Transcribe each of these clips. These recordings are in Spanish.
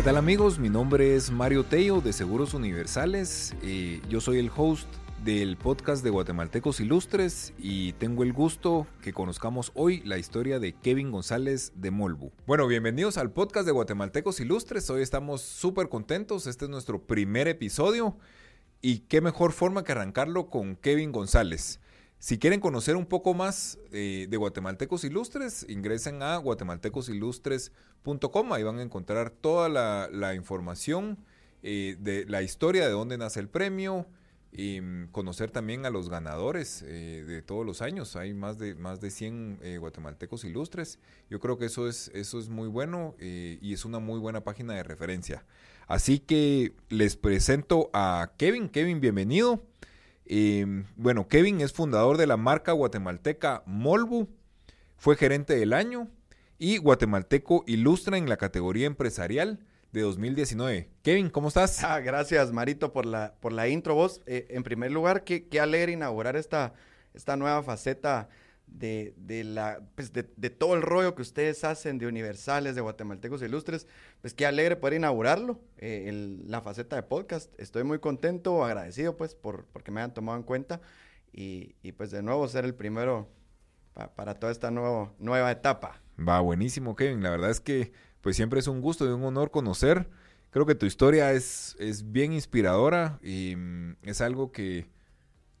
¿Qué tal amigos? Mi nombre es Mario Tello de Seguros Universales. Eh, yo soy el host del podcast de Guatemaltecos Ilustres y tengo el gusto que conozcamos hoy la historia de Kevin González de Molbu. Bueno, bienvenidos al podcast de Guatemaltecos Ilustres. Hoy estamos súper contentos. Este es nuestro primer episodio y qué mejor forma que arrancarlo con Kevin González. Si quieren conocer un poco más eh, de Guatemaltecos Ilustres, ingresen a guatemaltecosilustres.com. Ahí van a encontrar toda la, información eh, de la historia de dónde nace el premio y mm, conocer también a los ganadores eh, de todos los años. Hay más de, más de 100 guatemaltecos ilustres. Yo creo que eso es, eso es muy bueno y es una muy buena página de referencia. Así que les presento a Kevin. Kevin, bienvenido. Em, bueno, Kevin es fundador de la marca guatemalteca Molbu, fue gerente del año y guatemalteco ilustra en la categoría empresarial de 2019. Kevin, ¿cómo estás? Ah, gracias, Marito, por la, por la intro. Vos, eh, en primer lugar, qué, qué alegre inaugurar esta, esta nueva faceta de, de la, pues de, de, todo el rollo que ustedes hacen de universales, de guatemaltecos ilustres, pues qué alegre poder inaugurarlo, eh, la faceta de podcast. Estoy muy contento, agradecido pues por porque me hayan tomado en cuenta y, y pues de nuevo ser el primero para toda esta nueva etapa. Va, buenísimo Kevin, la verdad es que pues siempre es un gusto y un honor conocer. Creo que tu historia es, es bien inspiradora y mm, es algo que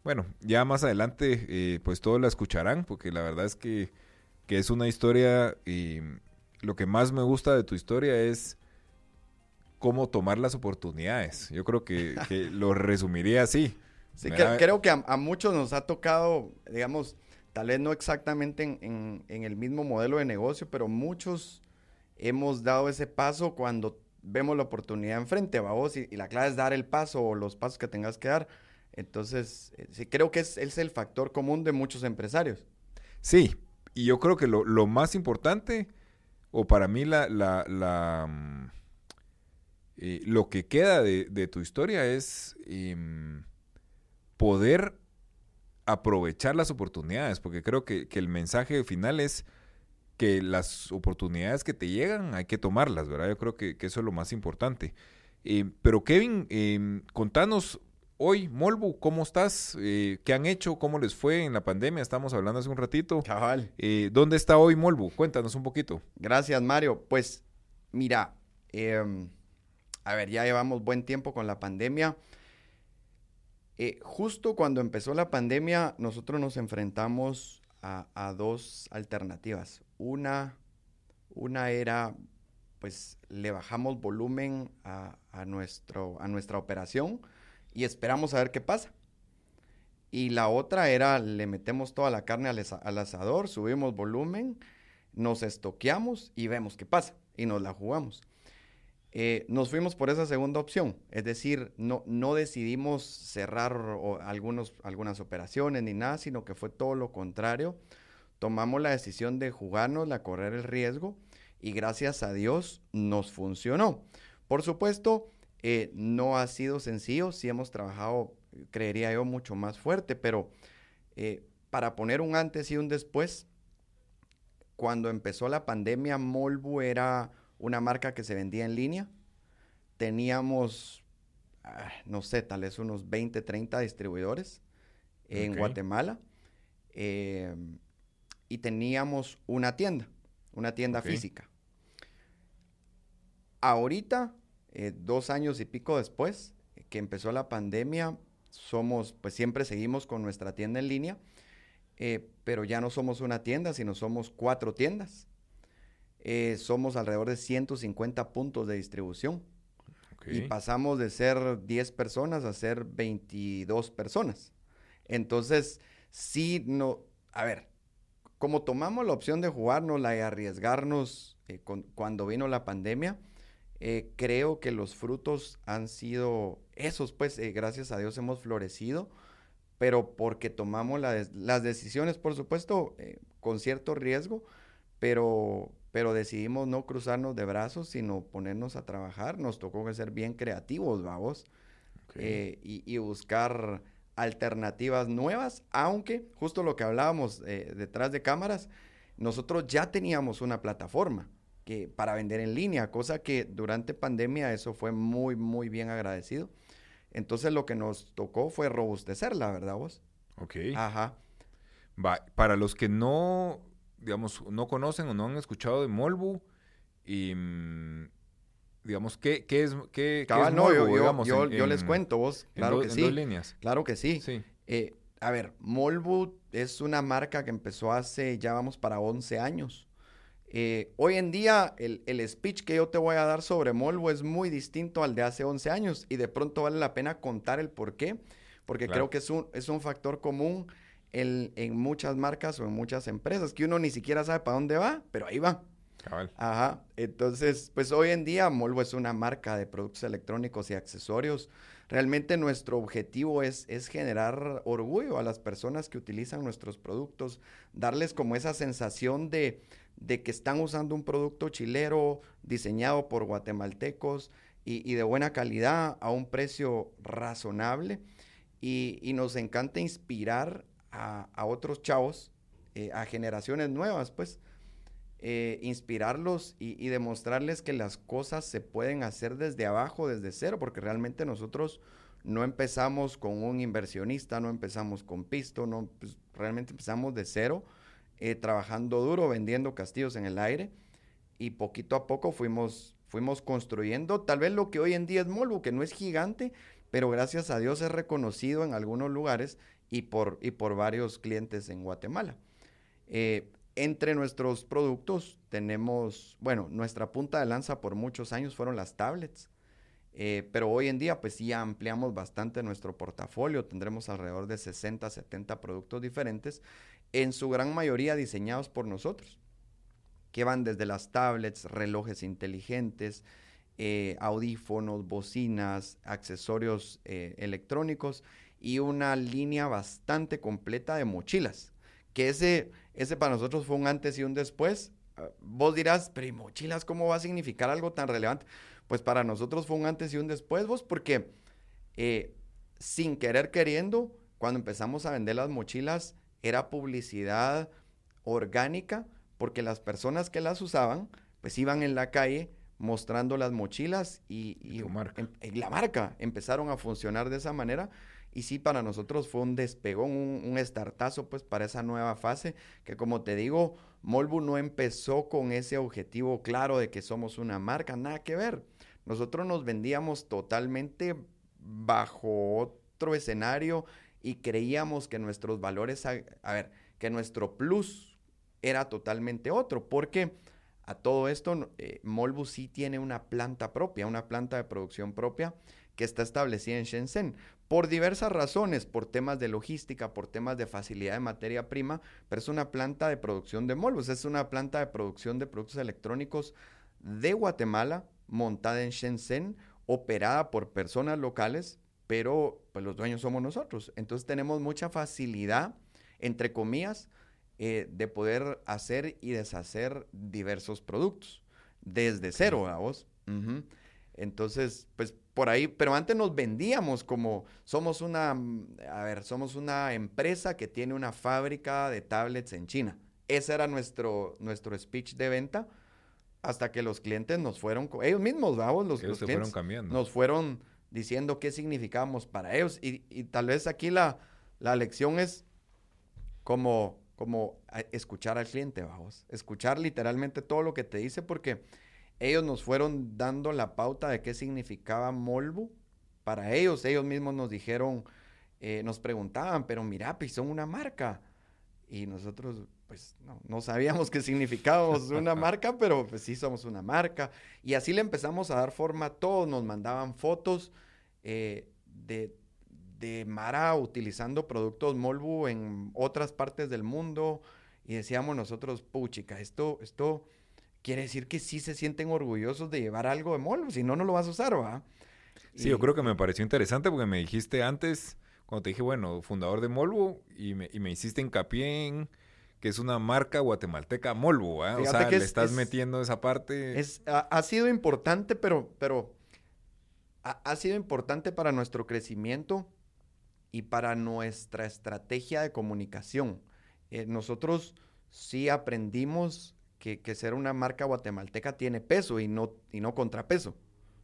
bueno, ya más adelante eh, pues todos la escucharán porque la verdad es que, es una historia y lo que más me gusta de tu historia es cómo tomar las oportunidades. Yo creo que, lo resumiría así. Sí, creo que a, muchos nos ha tocado, digamos, tal vez no exactamente en, el mismo modelo de negocio, pero muchos hemos dado ese paso cuando vemos la oportunidad enfrente, vamos, y, y la clave es dar el paso o los pasos que tengas que dar. Entonces, eh, sí, creo que es, es, el factor común de muchos empresarios. Sí, y yo creo que lo, lo más importante, o para mí la, la, la mm, eh, lo que queda de, de tu historia es em, poder aprovechar las oportunidades, porque creo que, que, el mensaje final es que las oportunidades que te llegan hay que tomarlas, ¿verdad? Yo creo que, que eso es lo más importante. Eh, pero Kevin, eh, contanos hoy, Molbu, ¿cómo estás? Eh, ¿Qué han hecho? ¿Cómo les fue en la pandemia? Estamos hablando hace un ratito. Cabal. Eh, ¿Dónde está hoy Molbu? Cuéntanos un poquito. Gracias, Mario. Pues, mira, em, a ver, ya llevamos buen tiempo con la pandemia. Eh, justo cuando empezó la pandemia, nosotros nos enfrentamos a, dos alternativas. Una, una era, pues, le bajamos volumen a, nuestro, a nuestra operación y esperamos a ver qué pasa. Y la otra era, le metemos toda la carne al, asador, subimos volumen, nos estoqueamos y vemos qué pasa y nos la jugamos. Eh, nos fuimos por esa segunda opción, es decir, no, no decidimos cerrar algunos, algunas operaciones ni nada, sino que fue todo lo contrario. Tomamos la decisión de jugarnos, la correr el riesgo y gracias a Dios nos funcionó. Por supuesto, eh, no ha sido sencillo, sí hemos trabajado, creería yo, mucho más fuerte, pero eh, para poner un antes y un después, cuando empezó la pandemia, Molbu era una marca que se vendía en línea. Teníamos, ah, no sé, tal vez unos 20, 30 distribuidores en Guatemala. Eh, y teníamos una tienda, una tienda física. Ahorita eh, dos años y pico después que empezó la pandemia, somos, pues siempre seguimos con nuestra tienda en línea, eh, pero ya no somos una tienda, sino somos cuatro tiendas. Eh, somos alrededor de 150 puntos de distribución. Y pasamos de ser 10 personas a ser 22 personas. Entonces, sí, no, a ver, como tomamos la opción de jugárnosla y arriesgarnos cuando vino la pandemia, eh, creo que los frutos han sido esos, pues eh, gracias a Dios hemos florecido, pero porque tomamos las decisiones, por supuesto, eh, con cierto riesgo, pero, pero decidimos no cruzarnos de brazos, sino ponernos a trabajar. Nos tocó ser bien creativos, vamos, y, y, buscar alternativas nuevas, aunque justo lo que hablábamos detrás de cámaras, nosotros ya teníamos una plataforma que para vender en línea, cosa que durante pandemia eso fue muy, muy bien agradecido. Entonces lo que nos tocó fue robustecerla, ¿verdad vos? Ok. Ajá. Va, para los que no, digamos, no conocen o no han escuchado de Molbu, y, mm, digamos, ¿qué, qué es, qué, qué es no, Molbu, yo, digamos, yo- en- yo les en- cuento vos, claro do- que en sí. dos líneas. Claro que sí. Sí. Eh, a ver, Molbu es una marca que empezó hace, ya vamos para 11 años. Eh, hoy en día, el, el speech que yo te voy a dar sobre Molbu es muy distinto al de hace 11 años y de pronto vale la pena contar el por qué, porque Claro. creo que es un, es un factor común el- en muchas marcas o en muchas empresas, que uno ni siquiera sabe para dónde va, pero ahí va. Cabal. Ajá. Entonces, pues hoy en día Molvo es una marca de productos electrónicos y accesorios. Realmente nuestro objetivo es, es generar orgullo a las personas que utilizan nuestros productos, darles como esa sensación de, de que están usando un producto chilero diseñado por guatemaltecos y, y de buena calidad a un precio razonable. Y, y nos encanta inspirar a, a otros chavos, eh, a generaciones nuevas, pues, eh, inspirarlos y, y demostrarles que las cosas se pueden hacer desde abajo, desde cero, porque realmente nosotros no empezamos con un inversionista, no empezamos con pisto, no, pues, realmente empezamos de cero, eh, trabajando duro, vendiendo castillos en el aire y poquito a poco fuimos, fuimos construyendo. Tal vez lo que hoy en día es Molvo, que no es gigante, pero gracias a Dios es reconocido en algunos lugares y por, y por varios clientes en Guatemala. Eh, entre nuestros productos tenemos, bueno, nuestra punta de lanza por muchos años fueron las tablets, eh, pero hoy en día pues ya ampliamos bastante nuestro portafolio, tendremos alrededor de 60, 70 productos diferentes, en su gran mayoría diseñados por nosotros, que van desde las tablets, relojes inteligentes, eh, audífonos, bocinas, accesorios eh, electrónicos y una línea bastante completa de mochilas, que ese, ese para nosotros fue un antes y un después. Ah, Vos dirás, pero ¿y mochilas cómo va a significar algo tan relevante? Pues para nosotros fue un antes y un después, vos, porque eh, sin querer queriendo, cuando empezamos a vender las mochilas, era publicidad orgánica, porque las personas que las usaban, pues iban en la calle mostrando las mochilas y, Y y tu marca. em- la marca empezaron a funcionar de esa manera. Y sí, para nosotros fue un despegón, un, un estartazo, pues, para esa nueva fase, que como te digo, Molbu no empezó con ese objetivo claro de que somos una marca, nada que ver. Nosotros nos vendíamos totalmente bajo otro escenario y creíamos que nuestros valores, a, ver, que nuestro plus era totalmente otro, porque a todo esto, eh, Molbu sí tiene una planta propia, una planta de producción propia que está establecida en Shenzhen. Por diversas razones, por temas de logística, por temas de facilidad de materia prima, pero es una planta de producción de Molbus, es una planta de producción de productos electrónicos de Guatemala, montada en Shenzhen, operada por personas locales, pero pues los dueños somos nosotros. Entonces tenemos mucha facilidad, entre comillas, eh, de poder hacer y deshacer diversos productos desde cero, ¿a vos? Ujú. Entonces, pues por ahí, pero antes nos vendíamos como somos una, mm, a ver, somos una empresa que tiene una fábrica de tablets en China. Ese era nuestro, nuestro speech de venta hasta que los clientes nos fueron, ellos mismos, vamos, los, Ellos los se clientes fueron cambiando. nos fueron diciendo qué significábamos para ellos. Y, y tal vez aquí la, la lección es como, como escuchar al cliente, vamos. Escuchar literalmente todo lo que te dice porque ellos nos fueron dando la pauta de qué significaba Molbu para ellos. Ellos mismos nos dijeron, eh, nos preguntaban, pero mira, pues son una marca. Y nosotros, pues, no, no sabíamos qué significábamos una marca, pero pues sí somos una marca. Y así le empezamos a dar forma a todos. Nos mandaban fotos eh, de, de Mara utilizando productos Molbu en otras partes del mundo. Y decíamos nosotros, puchica, esto, esto quiere decir que sí se sienten orgullosos de llevar algo de Molbu. Si no, no lo vas a usar, ¿va? Sí, yo creo que me pareció interesante porque me dijiste antes, cuando te dije, bueno, fundador de Molvo, y me, y me hiciste hincapié en que es una marca guatemalteca Molvo, ¿ah? O sea, que le es- estás es- metiendo esa parte. Es, ha, ha sido importante, pero, pero ha, ha sido importante para nuestro crecimiento y para nuestra estrategia de comunicación. Eh, nosotros sí aprendimos que, que, ser una marca guatemalteca tiene peso y no, y no contrapeso.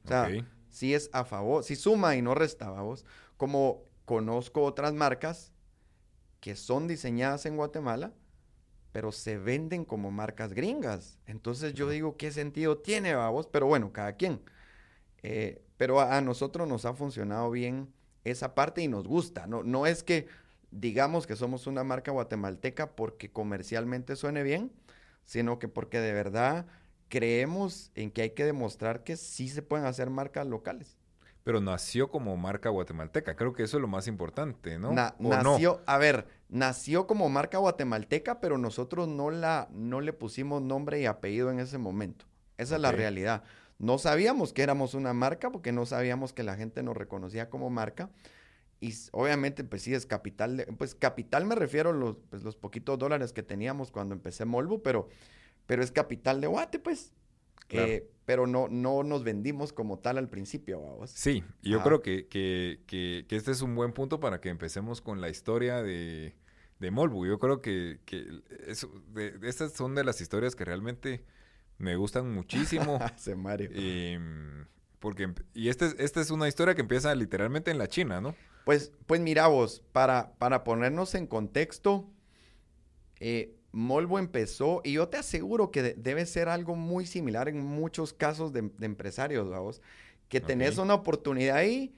O sea, si es a favor, si suma y no resta, vos. Como conozco otras marcas que son diseñadas en Guatemala, pero se venden como marcas gringas. Entonces yo digo, ¿qué sentido tiene, vos? Pero bueno, cada quien. Eh, pero a, nosotros nos ha funcionado bien esa parte y nos gusta. No, no es que digamos que somos una marca guatemalteca porque comercialmente suene bien, sino que porque de verdad creemos en que hay que demostrar que sí se pueden hacer marcas locales. Pero nació como marca guatemalteca, creo que eso es lo más importante, ¿no? nació, a ver, nació como marca guatemalteca, pero nosotros no, la, no le pusimos nombre y apellido en ese momento. Esa es la realidad. No sabíamos que éramos una marca porque no sabíamos que la gente nos reconocía como marca. Y obviamente, pues sí, es capital. De, pues capital me refiero a los, pues, los poquitos dólares que teníamos cuando empecé Molvo, pero, pero es capital de Guate, pues. Eh, pero no, no nos vendimos como tal al principio, vamos. Sí, yo creo que, que, que, este es un buen punto para que empecemos con la historia de, de Molbu. Yo creo que, que eso, de, estas son de las historias que realmente me gustan muchísimo. Se Mario. Em, porque, y esta es, esta es una historia que empieza literalmente en la China, ¿no? Pues, pues mira vos, para, para ponernos en contexto, eh, Molvo empezó, y yo te aseguro que debe ser algo muy similar en muchos casos de, empresarios, vamos, que tenés una oportunidad ahí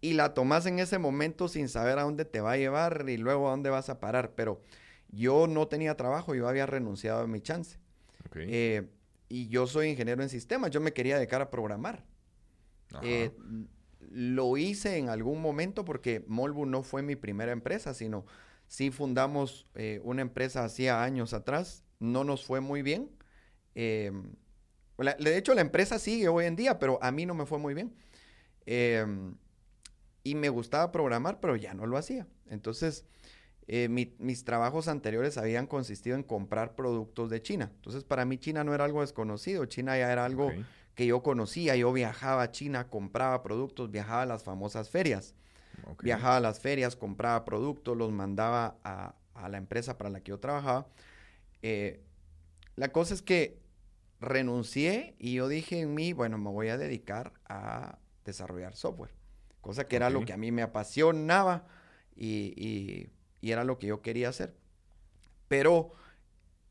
y la tomás en ese momento sin saber a dónde te va a llevar y luego a dónde vas a parar. Pero yo no tenía trabajo, yo había renunciado a mi chance. Eh, y yo soy ingeniero en sistemas, yo me quería dedicar a programar. Eh, lo hice en algún momento porque Molvo no fue mi primera empresa, sino Sí fundamos eh, una empresa hacía años atrás, no nos fue muy bien. Em, de hecho, la empresa sigue hoy en día, pero a mí no me fue muy bien. Em, y me gustaba programar, pero ya no lo hacía. Entonces, eh, mis trabajos anteriores habían consistido en comprar productos de China. Entonces, para mí China no era algo desconocido, China ya era algo que yo conocía. Yo viajaba a China, compraba productos, viajaba a las famosas ferias. Viajaba a las ferias, compraba productos, los mandaba a, la empresa para la que yo trabajaba. Eh, la cosa es que renuncié y yo dije en mí, bueno, me voy a dedicar a desarrollar software, cosa que era lo que a mí me apasionaba y, era lo que yo quería hacer. Pero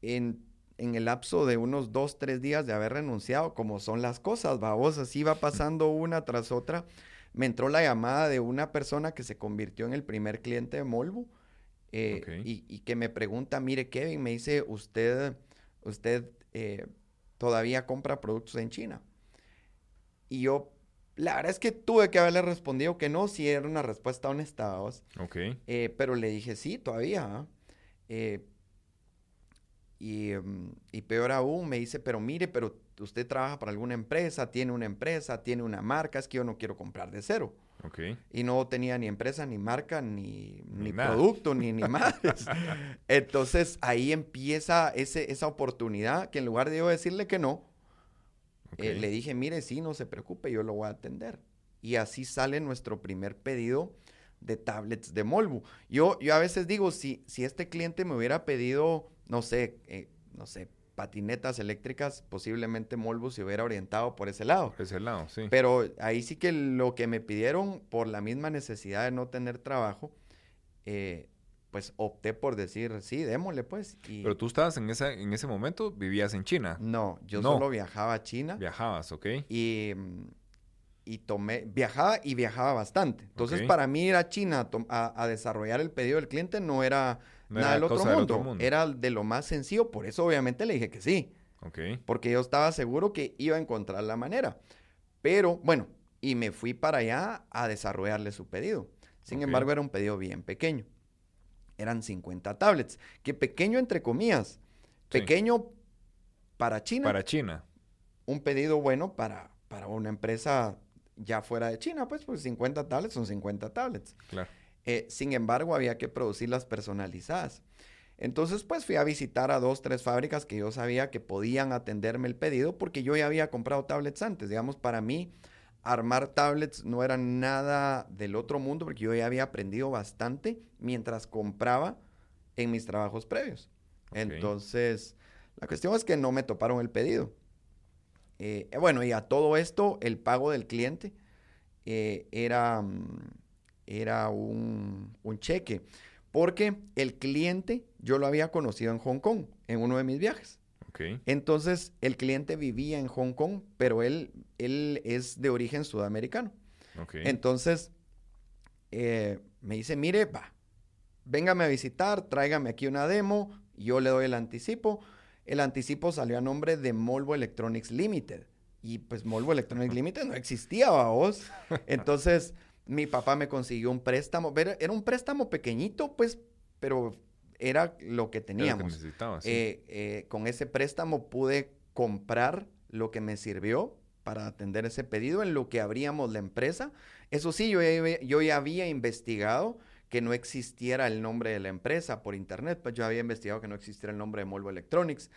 en, el lapso de unos dos, tres días de haber renunciado, como son las cosas, vos, así va pasando una tras otra me entró la llamada de una persona que se convirtió en el primer cliente de Molvo eh, y, que me pregunta, mire Kevin, me dice, usted, usted eh, todavía compra productos en China. Y yo, la verdad es que tuve que haberle respondido que no, si era una respuesta honesta. Ok. Eh, pero le dije, sí, todavía. ¿ah?". y, mm, y peor aún, me dice, pero mire, pero usted trabaja para alguna empresa, tiene una empresa, tiene una marca, es que yo no quiero comprar de cero. Okay. Y no tenía ni empresa, ni marca, ni, ni, producto, ni, ni más. Entonces ahí empieza ese, esa oportunidad que en lugar de yo decirle que no, eh, le dije, mire, sí, no se preocupe, yo lo voy a atender. Y así sale nuestro primer pedido de tablets de Molbu. Yo, yo a veces digo, si, si este cliente me hubiera pedido, no sé, eh, no sé, patinetas eléctricas, posiblemente Molbus se hubiera orientado por ese lado. Por ese lado, sí. Pero ahí sí que lo que me pidieron por la misma necesidad de no tener trabajo, eh, pues opté por decir, sí, démosle pues. Pero tú estabas en, esa, en ese momento, vivías en China. No, yo solo viajaba a China. Viajabas, ok. Y, y tomé, viajaba y viajaba bastante. Entonces, para mí ir a China a desarrollar el pedido del cliente no era nada del otro, mundo. Era de lo más sencillo, por eso obviamente le dije que sí. Porque yo estaba seguro que iba a encontrar la manera. Pero bueno, y me fui para allá a desarrollarle su pedido. Sin embargo, era un pedido bien pequeño. Eran 50 tablets. Que pequeño entre comillas. Pequeño para China. Para China. Un pedido bueno para, para una empresa ya fuera de China, pues, pues 50 tablets son 50 tablets. Claro. Eh, sin embargo, había que producirlas personalizadas. Entonces, pues fui a visitar a dos, tres fábricas que yo sabía que podían atenderme el pedido porque yo ya había comprado tablets antes. Digamos, para mí, armar tablets no era nada del otro mundo porque yo ya había aprendido bastante mientras compraba en mis trabajos previos. Entonces, La cuestión es que no me toparon el pedido. Eh, bueno, y a todo esto, el pago del cliente eh, era, mm, era un, un, cheque, porque el cliente yo lo había conocido en Hong Kong, en uno de mis viajes. Okay. Entonces, el cliente vivía en Hong Kong, pero él, él es de origen sudamericano. Okay. Entonces, eh, me dice, mire, va, véngame a visitar, tráigame aquí una demo, yo le doy el anticipo. El anticipo salió a nombre de Molvo Electronics Limited. Y pues Molvo Electronics Limited no existía, vos. Entonces, mi papá me consiguió un préstamo. Era un préstamo pequeñito, pues, pero era lo que teníamos. Lo que sí. eh, eh, con ese préstamo pude comprar lo que me sirvió para atender ese pedido en lo que abríamos la empresa. Eso sí, yo ya, yo ya había investigado que no existiera el nombre de la empresa por internet, pues yo había investigado que no existiera el nombre de Molvo Electronics.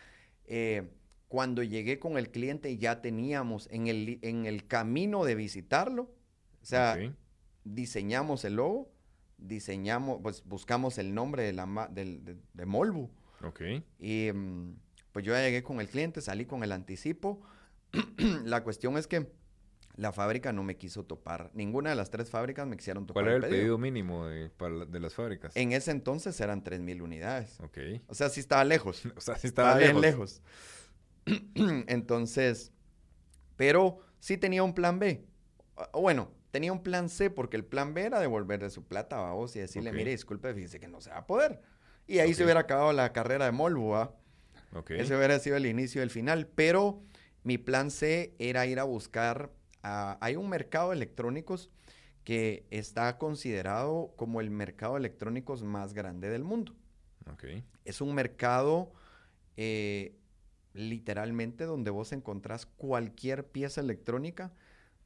Eh, cuando llegué con el cliente ya teníamos en el, en el camino de visitarlo, o sea. Diseñamos el logo, diseñamos, pues buscamos el nombre de, la, del- de, de Molvo. Ok. Y mm, pues yo ya llegué con el cliente, salí con el anticipo. la cuestión es que la fábrica no me quiso topar. Ninguna de las tres fábricas me quisieron topar. ¿Cuál era el pedido mínimo de, para la- de las fábricas? En ese entonces eran 3.000 unidades. Ok. O sea, sí estaba lejos. O sea, sí Estaba, estaba bien lejos. lejos. entonces, pero sí tenía un plan B. O bueno, tenía un plan C porque el plan B era devolverle su plata a vos y decirle, mire, disculpe, fíjese que no se va a poder. Y ahí se hubiera acabado la carrera de Molvo, ¿va? Ok. Ese hubiera sido el inicio del final, pero mi plan C era ir a buscar, a- hay un mercado de electrónicos que está considerado como el mercado de electrónicos más grande del mundo. Es un mercado eh, literalmente donde vos encontrás cualquier pieza electrónica,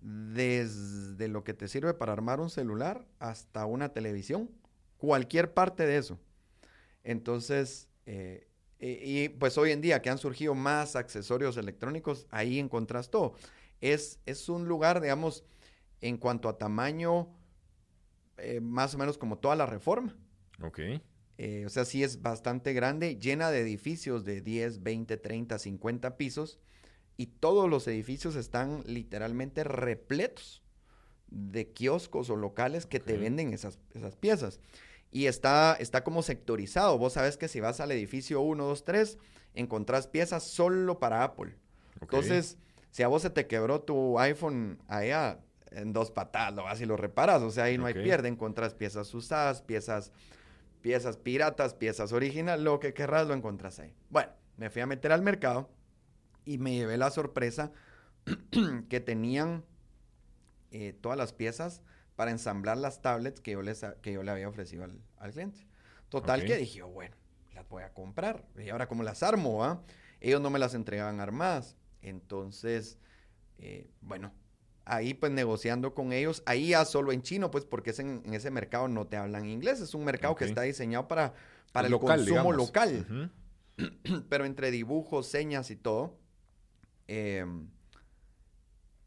desde lo que te sirve para armar un celular hasta una televisión, cualquier parte de eso. Entonces, eh, y, y, pues hoy en día que han surgido más accesorios electrónicos, ahí encontrás todo. Es, es un lugar, digamos, en cuanto a tamaño, eh, más o menos como toda la reforma. Ok. Eh, o sea, sí es bastante grande, llena de edificios de 10, 20, 30, 50 pisos. Y todos los edificios están literalmente repletos de kioscos o locales que te venden esas, esas piezas. Y está, está como sectorizado. Vos sabes que si vas al edificio 1, 2, 3, encontrás piezas solo para Apple. Entonces, si a vos se te quebró tu iPhone allá en dos patadas, lo vas y lo reparas. O sea, ahí no Ok. hay pierde. Encontrás piezas usadas, piezas, piezas piratas, piezas originales, lo que querrás lo encontrás ahí. Bueno, me fui a meter al mercado y me llevé la sorpresa que tenían eh, todas las piezas para ensamblar las tablets que yo, les, que yo le había ofrecido al, al cliente. Total que dije, yo, bueno, las voy a comprar. Y ahora, ¿cómo las armo? ah? Ellos no me las entregaban armadas. Entonces, eh, bueno, ahí pues negociando con ellos, ahí ya solo en chino, pues porque es en, en ese mercado no te hablan inglés. Es un mercado que está diseñado para, para el Local, consumo digamos. local pero entre dibujos, señas y todo, em,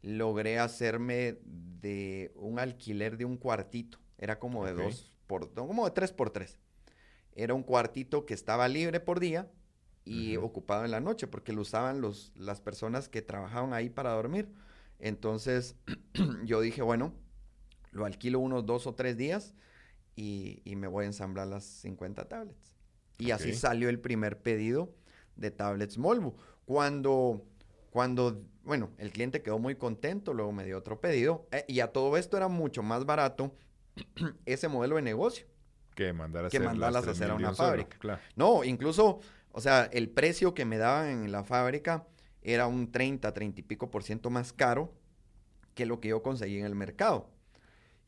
logré hacerme de un alquiler de un cuartito. Era como de dos por, no, como de tres por tres. Era un cuartito que estaba libre por día y ocupado en la noche, porque lo usaban los, las personas que trabajaban ahí para dormir. Entonces, yo dije, bueno, lo alquilo unos dos o tres días y, y me voy a ensamblar las 50 tablets. Y así salió el primer pedido de tablets Molvo. Cuando, cuando, bueno, el cliente quedó muy contento, luego me dio otro pedido. eh, y a todo esto era mucho más barato ese modelo de negocio. Que mandar a Que hacer mandarlas las a hacer a 3000 de una solo, fábrica. Claro. No, incluso, o sea, el precio que me daban en la fábrica era un 30, 30 y pico por ciento más caro que lo que yo conseguí en el mercado.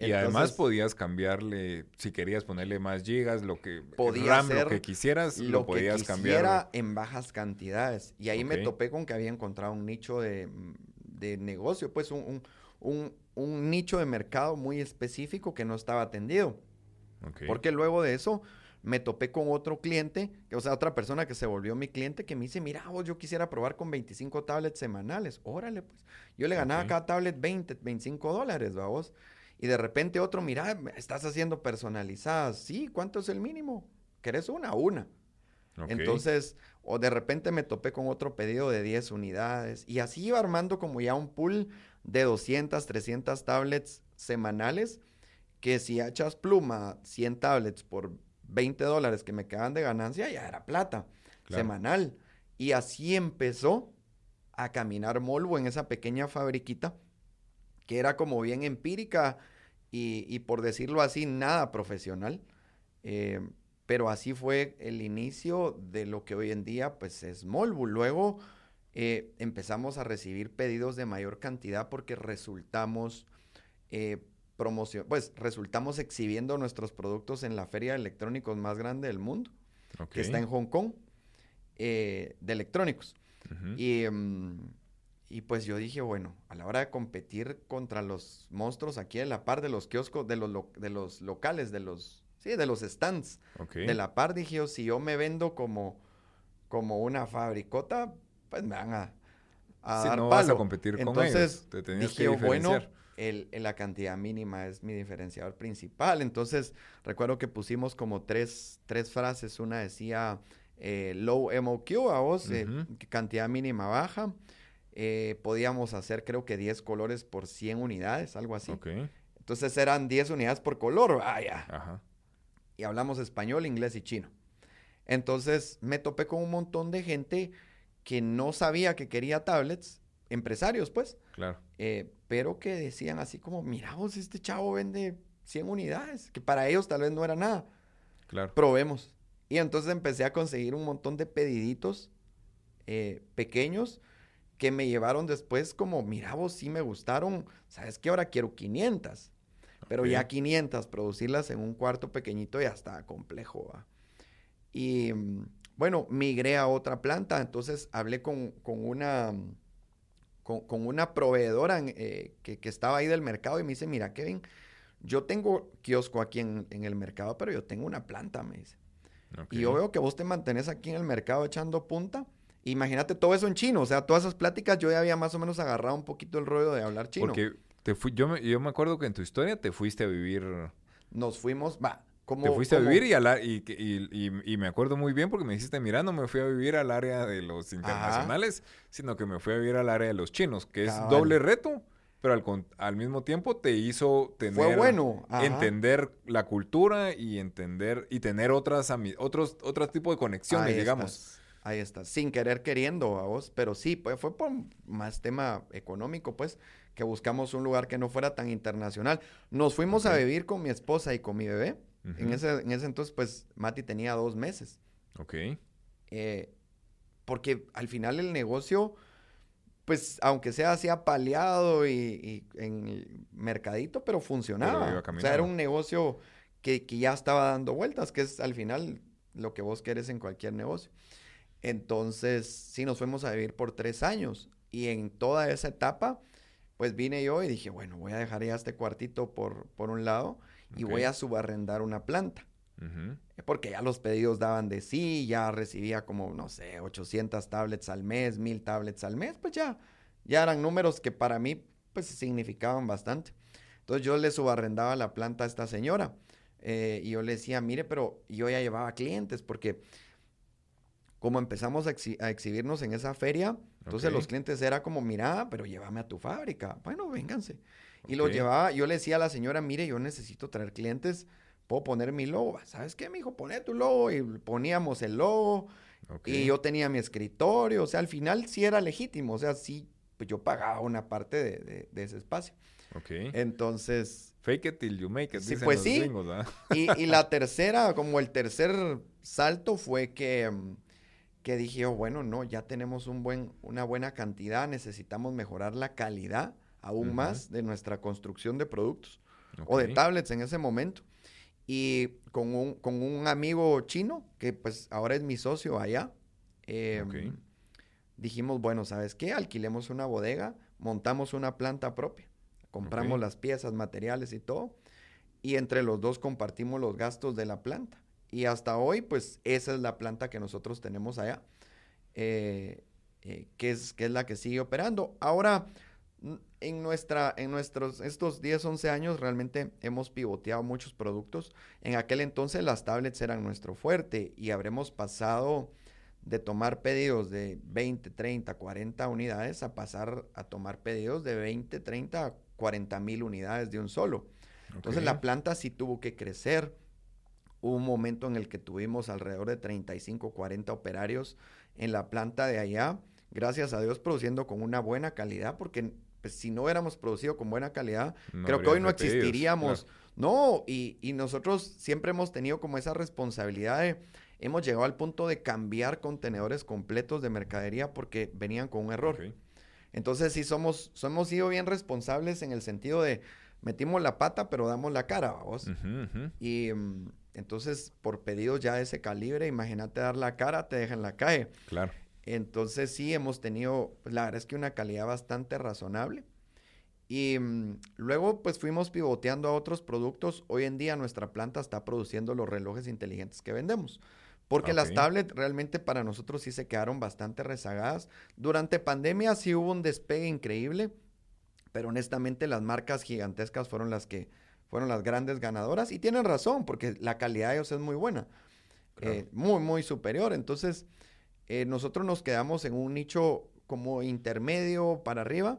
Y además podías cambiarle, si querías ponerle más gigas, lo que RAM, lo que quisieras, lo, lo que podías quisiera cambiar. en bajas cantidades. Y ahí me topé con que había encontrado un nicho de, de negocio, pues un, un, un- un nicho de mercado muy específico que no estaba atendido. Porque luego de eso me topé con otro cliente, o sea, otra persona que se volvió mi cliente que me dice, mira, vos, yo quisiera probar con 25 tablets semanales. Órale, pues. Yo le ganaba Ok. cada tablet 20, 25 dólares, vos. Y de repente otro, mira, estás haciendo personalizadas. Sí, ¿cuánto es el mínimo? ¿Querés una? Una. Entonces, O de repente me topé con otro pedido de 10 unidades. Y así iba armando como ya un pool de 200, 300 tablets semanales. Que si echas pluma 100 tablets por 20 dólares que me quedan de ganancia, ya era plata semanal. Y así empezó a caminar Molvo en esa pequeña fabriquita que era como bien empírica y, por decirlo así, nada profesional. Eh, pero así fue el inicio de lo que hoy en día pues es Molbu. Luego eh, empezamos a recibir pedidos de mayor cantidad porque resultamos eh, promoción, pues resultamos exhibiendo nuestros productos en la feria de electrónicos más grande del mundo, que está en Hong Kong, de electrónicos. Y mm, y pues yo dije, bueno, a la hora de competir contra los monstruos aquí a la par de los kioscos, de los, de los locales, de los, sí, de los stands, de la par, dije yo, si yo me vendo como, como una fabricota, pues me van a, a dar no vas a competir Entonces, con ellos. Te dije yo, bueno, el, la cantidad mínima es mi diferenciador principal. Entonces, recuerdo que pusimos como tres, tres frases. Una decía eh, low MOQ a vos, eh, cantidad mínima baja. Eh, podíamos hacer creo que 10 colores por 100 unidades, algo así. Entonces eran 10 unidades por color, vaya. Y hablamos español, inglés y chino. Entonces me topé con un montón de gente que no sabía que quería tablets, empresarios pues. Claro. Eh, pero que decían así como, mira vos, este chavo vende 100 unidades, que para ellos tal vez no era nada. Claro. Probemos. Y entonces empecé a conseguir un montón de pediditos eh, pequeños que me llevaron después como, mira vos, sí me gustaron, ¿sabes qué? Ahora quiero 500. Pero ya 500, producirlas en un cuarto pequeñito ya está complejo. Y mm, bueno, migré a otra planta, entonces hablé con, una, con, una proveedora eh, que, estaba ahí del mercado y me dice, mira Kevin, yo tengo kiosco aquí en, el mercado, pero yo tengo una planta, me dice. Y yo veo que vos te mantenés aquí en el mercado echando punta Imagínate todo eso en chino, o sea, todas esas pláticas yo ya había más o menos agarrado un poquito el rollo de hablar chino. Porque te fui, yo, me, yo me acuerdo que en tu historia te fuiste a vivir... Nos fuimos, va, como... Te fuiste a vivir y, y, y, me acuerdo muy bien porque me dijiste, mira, no me fui a vivir al área de los internacionales, sino que me fui a vivir al área de los chinos, que es doble reto, pero al, al, mismo tiempo te hizo tener... Fue bueno. Entender la cultura y entender, y tener otras, otros, otros tipos de conexiones, digamos. Ahí está, sin querer queriendo a vos, pero sí, pues fue por más tema económico, pues, que buscamos un lugar que no fuera tan internacional. Nos fuimos a vivir con mi esposa y con mi bebé. en, ese, en ese entonces, pues, Mati tenía dos meses. Ok. Eh, porque al final el negocio, pues, aunque sea así apaleado y, en el mercadito, pero funcionaba. o sea, era un negocio que, que ya estaba dando vueltas, que es al final lo que vos querés en cualquier negocio. Entonces, sí, nos fuimos a vivir por tres años. Y en toda esa etapa, pues vine yo y dije, bueno, voy a dejar ya este cuartito por, por un lado y voy a subarrendar una planta. Porque ya los pedidos daban de sí, ya recibía como, no sé, 800 tablets al mes, 1000 tablets al mes, pues ya, ya eran números que para mí, pues significaban bastante. Entonces yo le subarrendaba la planta a esta señora eh, y yo le decía, mire, pero yo ya llevaba clientes porque como empezamos a, exhibirnos en esa feria, entonces los clientes era como, mira, pero llévame a tu fábrica. Bueno, vénganse. Y lo llevaba, yo le decía a la señora, mire, yo necesito traer clientes, puedo poner mi logo. ¿Sabes qué, mijo? Pone tu logo. Y poníamos el logo. Y yo tenía mi escritorio. O sea, al final sí era legítimo. O sea, sí, pues yo pagaba una parte de, ese espacio. Ok. Entonces... Fake it till you make it. Sí, pues sí. y, y, la tercera, como el tercer salto fue que... Mm, que dije, oh, bueno, no, ya tenemos un buen, una buena cantidad, necesitamos mejorar la calidad aún más de nuestra construcción de productos o de tablets en ese momento. Y con un, con un amigo chino, que pues ahora es mi socio allá, em, dijimos, bueno, ¿sabes qué? Alquilemos una bodega, montamos una planta propia, compramos las piezas, materiales y todo, y entre los dos compartimos los gastos de la planta. Y hasta hoy, pues esa es la planta que nosotros tenemos allá, eh, eh, que, es, que es la que sigue operando. Ahora, en, nuestra, en nuestros, estos 10, 11 años realmente hemos pivoteado muchos productos. En aquel entonces las tablets eran nuestro fuerte y habremos pasado de tomar pedidos de 20, 30, 40 unidades a pasar a tomar pedidos de 20, 30, 40 mil unidades de un solo. Entonces la planta sí tuvo que crecer. Hubo un momento en el que tuvimos alrededor de 35, 40 operarios en la planta de allá, gracias a Dios produciendo con una buena calidad, porque pues, si no hubiéramos producido con buena calidad, creo que hoy no existiríamos. No, y, y, nosotros siempre hemos tenido como esa responsabilidad de, hemos llegado al punto de cambiar contenedores completos de mercadería porque venían con un error. Entonces sí somos, somos sido bien responsables en el sentido de, metimos la pata, pero damos la cara, vos. Y mm, entonces, por pedidos ya de ese calibre, imagínate dar la cara, te dejan la calle. Claro. Entonces sí hemos tenido, pues, la verdad es que una calidad bastante razonable. Y mm, luego pues fuimos pivoteando a otros productos. Hoy en día nuestra planta está produciendo los relojes inteligentes que vendemos. Porque las tablets realmente para nosotros sí se quedaron bastante rezagadas. Durante pandemia sí hubo un despegue increíble, pero honestamente las marcas gigantescas fueron las que fueron las grandes ganadoras y tienen razón porque la calidad de ellos es muy buena, eh, muy, muy superior. Entonces, eh, nosotros nos quedamos en un nicho como intermedio para arriba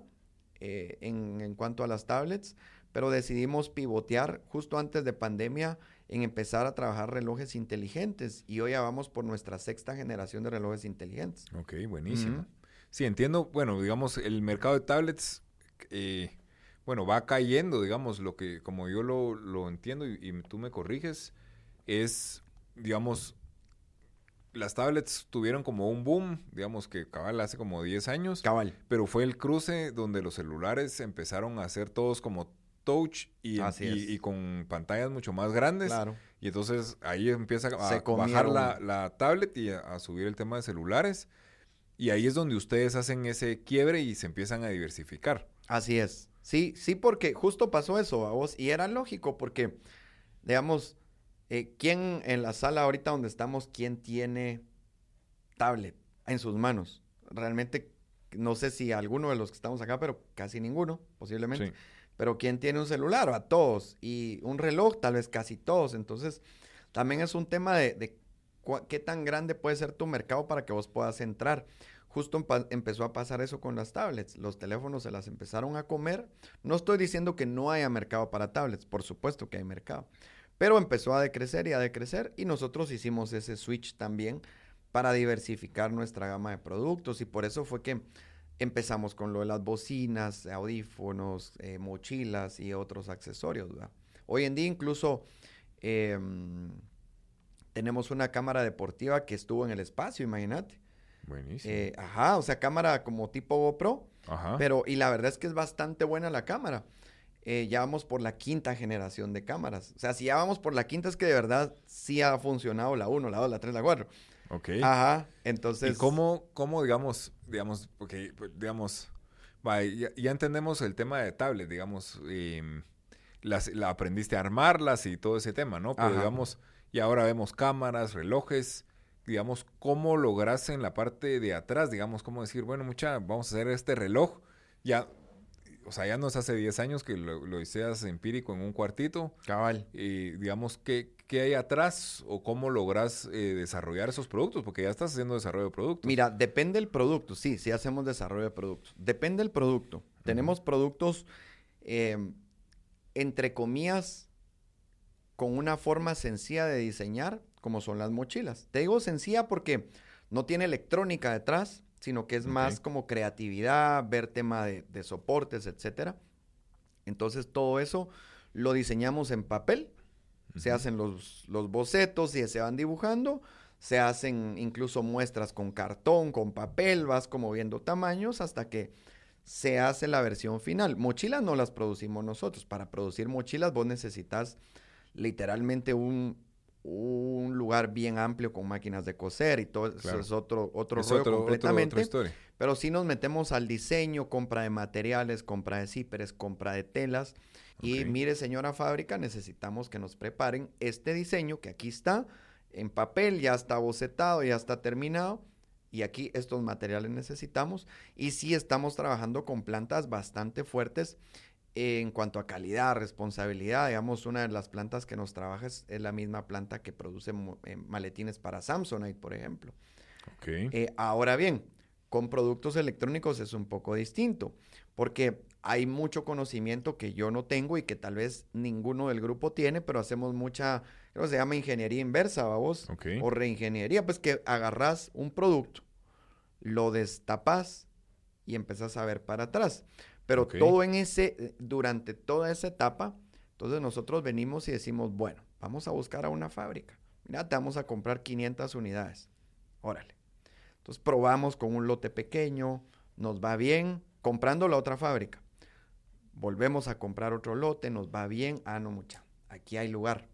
eh, en, en, cuanto a las tablets, pero decidimos pivotear justo antes de pandemia en empezar a trabajar relojes inteligentes y hoy ya vamos por nuestra sexta generación de relojes inteligentes. Ok, buenísimo. Sí, entiendo, bueno, digamos, el mercado de tablets, eh, bueno, va cayendo, digamos, lo que, como yo lo, lo entiendo y, y, tú me corriges, es, digamos, las tablets tuvieron como un boom, digamos que cabal hace como 10 años. Cabal. Pero fue el cruce donde los celulares empezaron a ser todos como touch y, y, con pantallas mucho más grandes. Claro. Y entonces ahí empieza a bajar la, la, tablet y a, subir el tema de celulares. Y ahí es donde ustedes hacen ese quiebre y se empiezan a diversificar. Así es. Sí, sí, porque justo pasó eso a vos. Y era lógico porque, digamos, eh, ¿Quién en la sala ahorita donde estamos, quién tiene tablet en sus manos? Realmente, no sé si alguno de los que estamos acá, pero casi ninguno, posiblemente. Pero ¿quién tiene un celular? A todos. Y un reloj, tal vez casi todos. Entonces, también es un tema de, qué tan grande puede ser tu mercado para que vos puedas entrar. Justo empezó a pasar eso con las tablets. Los teléfonos se las empezaron a comer. No estoy diciendo que no haya mercado para tablets, por supuesto que hay mercado. Pero empezó a decrecer y a decrecer y nosotros hicimos ese switch también para diversificar nuestra gama de productos y por eso fue que empezamos con lo de las bocinas, audífonos, eh, mochilas y otros accesorios. Hoy en día incluso em, tenemos una cámara deportiva que estuvo en el espacio, imagínate. Buenísimo. Eh, ajá, o sea, cámara como tipo GoPro. Ajá. Pero, y la verdad es que es bastante buena la cámara. Eh, ya vamos por la quinta generación de cámaras. O sea, si ya vamos por la quinta es que de verdad sí ha funcionado la 1, la 2, la 3, la 4. Ok. Ajá, entonces... ¿Y cómo, cómo digamos, digamos, porque, digamos, ya, entendemos el tema de tablet, digamos, las, la aprendiste a armarlas y todo ese tema, ¿no? Pero digamos, y ahora vemos cámaras, relojes, digamos, ¿cómo lograste en la parte de atrás, digamos, cómo decir, bueno, mucha, vamos a hacer este reloj, ya o sea, ya no es hace 10 años que lo, lo hicieras empírico en un cuartito. Cabal. Y digamos, ¿qué, qué hay atrás o cómo logras eh, desarrollar esos productos? Porque ya estás haciendo desarrollo de productos. Mira, depende del producto. Sí, sí hacemos desarrollo de productos. Depende del producto. Tenemos productos, em, entre comillas, con una forma sencilla de diseñar, como son las mochilas. Te digo sencilla porque no tiene electrónica detrás sino que es más como creatividad, ver tema de, soportes, etcétera. Entonces todo eso lo diseñamos en papel, se hacen los, los bocetos y se van dibujando, se hacen incluso muestras con cartón, con papel, vas como viendo tamaños hasta que se hace la versión final. Mochilas no las producimos nosotros, para producir mochilas vos necesitas literalmente un, un lugar bien amplio con máquinas de coser y todo eso es otro, otro rollo completamente. pero si nos metemos al diseño, compra de materiales, compra de cíperes, compra de telas. Y mire, señora fábrica, necesitamos que nos preparen este diseño que aquí está en papel, ya está bocetado, ya está terminado. Y aquí estos materiales necesitamos. Y sí estamos trabajando con plantas bastante fuertes en cuanto a calidad, responsabilidad, digamos, una de las plantas que nos trabaja es, la misma planta que produce eh, maletines para Samsonite, por ejemplo. Eh, ahora bien, con productos electrónicos es un poco distinto, porque hay mucho conocimiento que yo no tengo y que tal vez ninguno del grupo tiene, pero hacemos mucha, creo que se llama ingeniería inversa, vos, o reingeniería, pues que agarras un producto, lo destapas y empezás a ver para atrás. Pero todo en ese, durante toda esa etapa, entonces nosotros venimos y decimos, bueno, vamos a buscar a una fábrica. Mira, te vamos a comprar 500 unidades. Órale. Entonces probamos con un lote pequeño, nos va bien, comprando la otra fábrica. Volvemos a comprar otro lote, nos va bien. Ah, no, mucha. Aquí hay lugar.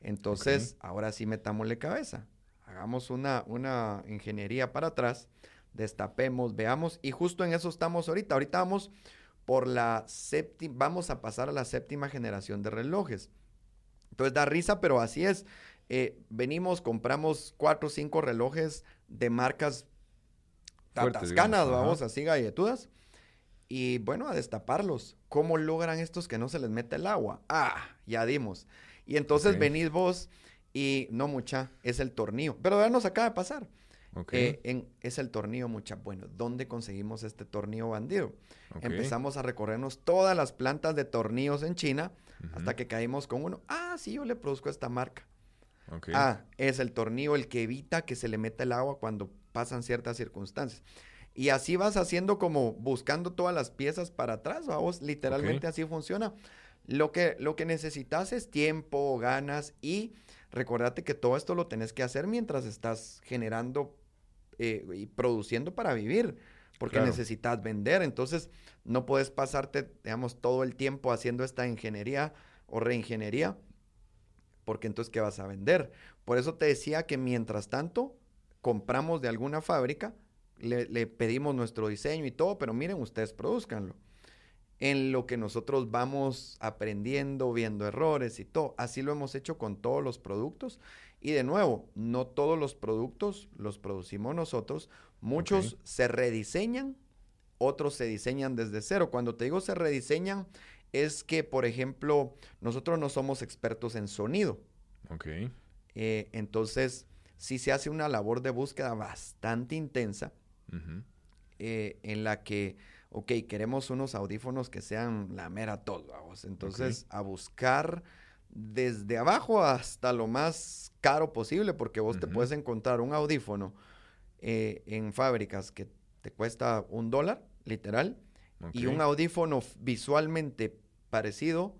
Entonces, ahora sí metámosle cabeza. Hagamos una, una ingeniería para atrás, destapemos, veamos. Y justo en eso estamos ahorita. Ahorita vamos por la séptima, vamos a pasar a la séptima generación de relojes. Entonces da risa, pero así es. Eh, venimos, compramos cuatro o cinco relojes de marcas tatascanas, vamos, así galletudas. Y bueno, a destaparlos. ¿Cómo logran estos que no se les mete el agua? Ah, ya dimos. Y entonces venís vos y no mucha, es el tornillo. Pero ya nos acaba de pasar. Eh, es el tornillo mucha. Bueno, ¿dónde conseguimos este tornillo bandido? Empezamos a recorrernos todas las plantas de tornillos en China hasta que caímos con uno. Ah, sí, yo le produzco esta marca. Ah, es el tornillo el que evita que se le meta el agua cuando pasan ciertas circunstancias. Y así vas haciendo como buscando todas las piezas para atrás, vamos, literalmente así funciona. Lo que, lo que necesitas es tiempo, ganas y recordate que todo esto lo tenés que hacer mientras estás generando eh, y produciendo para vivir, porque necesitas vender. Entonces, no puedes pasarte, digamos, todo el tiempo haciendo esta ingeniería o reingeniería, porque entonces, ¿qué vas a vender? Por eso te decía que mientras tanto, compramos de alguna fábrica le, pedimos nuestro diseño y todo, pero miren, ustedes produzcanlo. En lo que nosotros vamos aprendiendo, viendo errores y todo. Así lo hemos hecho con todos los productos. Y de nuevo, no todos los productos los producimos nosotros. Muchos se rediseñan, otros se diseñan desde cero. Cuando te digo se rediseñan, es que, por ejemplo, nosotros no somos expertos en sonido. Ok. Eh, entonces, sí se hace una labor de búsqueda bastante intensa eh, en la que, ok, queremos unos audífonos que sean la mera todo, vamos. Entonces, a buscar desde abajo hasta lo más caro posible, porque vos te puedes encontrar un audífono eh, en fábricas que te cuesta un dólar, literal, y un audífono visualmente parecido